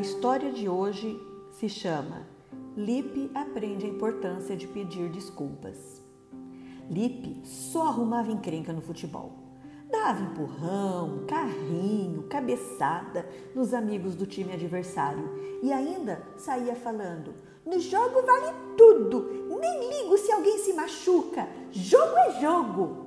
história de hoje se chama Lipe aprende a importância de pedir desculpas. Lipe só arrumava encrenca no futebol. Dava empurrão, carrinho, cabeçada nos amigos do time adversário e ainda saía falando: No jogo vale tudo, nem ligo se alguém se machuca, jogo é jogo.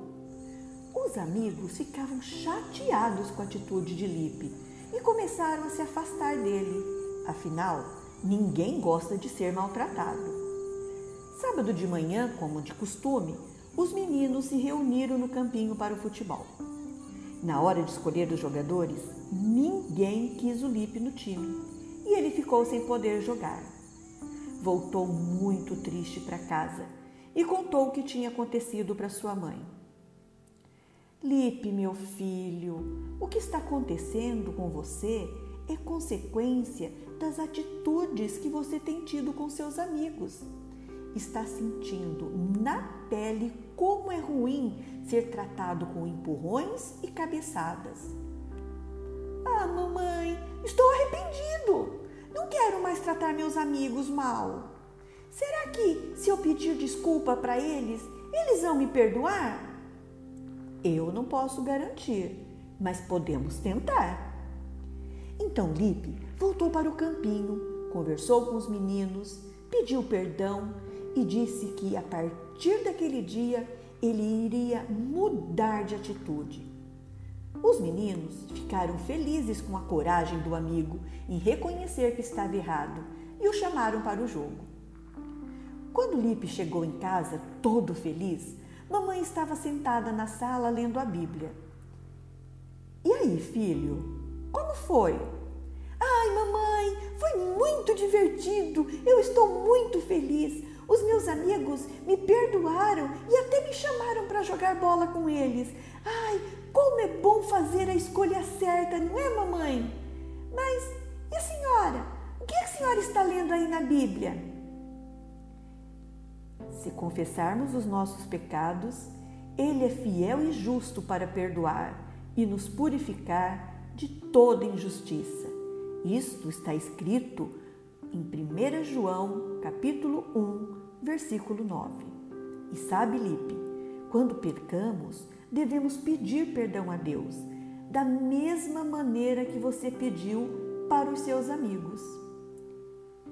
Os amigos ficavam chateados com a atitude de Lipe e começaram a se afastar dele. Afinal, ninguém gosta de ser maltratado. Sábado de manhã, como de costume, os meninos se reuniram no campinho para o futebol. Na hora de escolher os jogadores, ninguém quis o Lipe no time e ele ficou sem poder jogar. Voltou muito triste para casa e contou o que tinha acontecido para sua mãe. Lipe, meu filho, o que está acontecendo com você é consequência das atitudes que você tem tido com seus amigos está sentindo na pele como é ruim ser tratado com empurrões e cabeçadas. Ah, mamãe, estou arrependido. Não quero mais tratar meus amigos mal. Será que se eu pedir desculpa para eles, eles vão me perdoar? Eu não posso garantir, mas podemos tentar. Então Lipe voltou para o campinho, conversou com os meninos, pediu perdão e disse que a partir daquele dia ele iria mudar de atitude. Os meninos ficaram felizes com a coragem do amigo em reconhecer que estava errado e o chamaram para o jogo. Quando Lipe chegou em casa, todo feliz, mamãe estava sentada na sala lendo a Bíblia. E aí, filho, como foi? Ai, mamãe, foi muito divertido. Eu estou muito feliz. Os meus amigos me perdoaram e até me chamaram para jogar bola com eles. Ai, como é bom fazer a escolha certa, não é, mamãe? Mas e a senhora? O que a senhora está lendo aí na Bíblia? Se confessarmos os nossos pecados, Ele é fiel e justo para perdoar e nos purificar de toda injustiça. Isto está escrito em 1 João, capítulo 1, versículo 9. E sabe, Lipe, quando pecamos, devemos pedir perdão a Deus, da mesma maneira que você pediu para os seus amigos.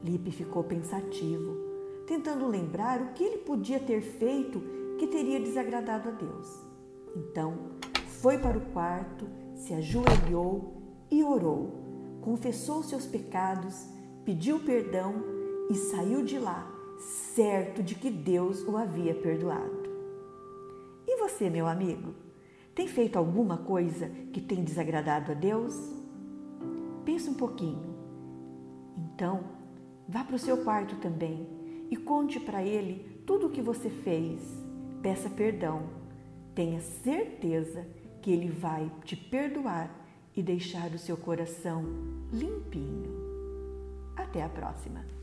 Lipe ficou pensativo, tentando lembrar o que ele podia ter feito que teria desagradado a Deus. Então, foi para o quarto, se ajoelhou e orou. Confessou seus pecados pediu perdão e saiu de lá, certo de que Deus o havia perdoado. E você, meu amigo, tem feito alguma coisa que tem desagradado a Deus? Pense um pouquinho. Então, vá para o seu quarto também e conte para ele tudo o que você fez. Peça perdão. Tenha certeza que ele vai te perdoar e deixar o seu coração limpinho. Até a próxima!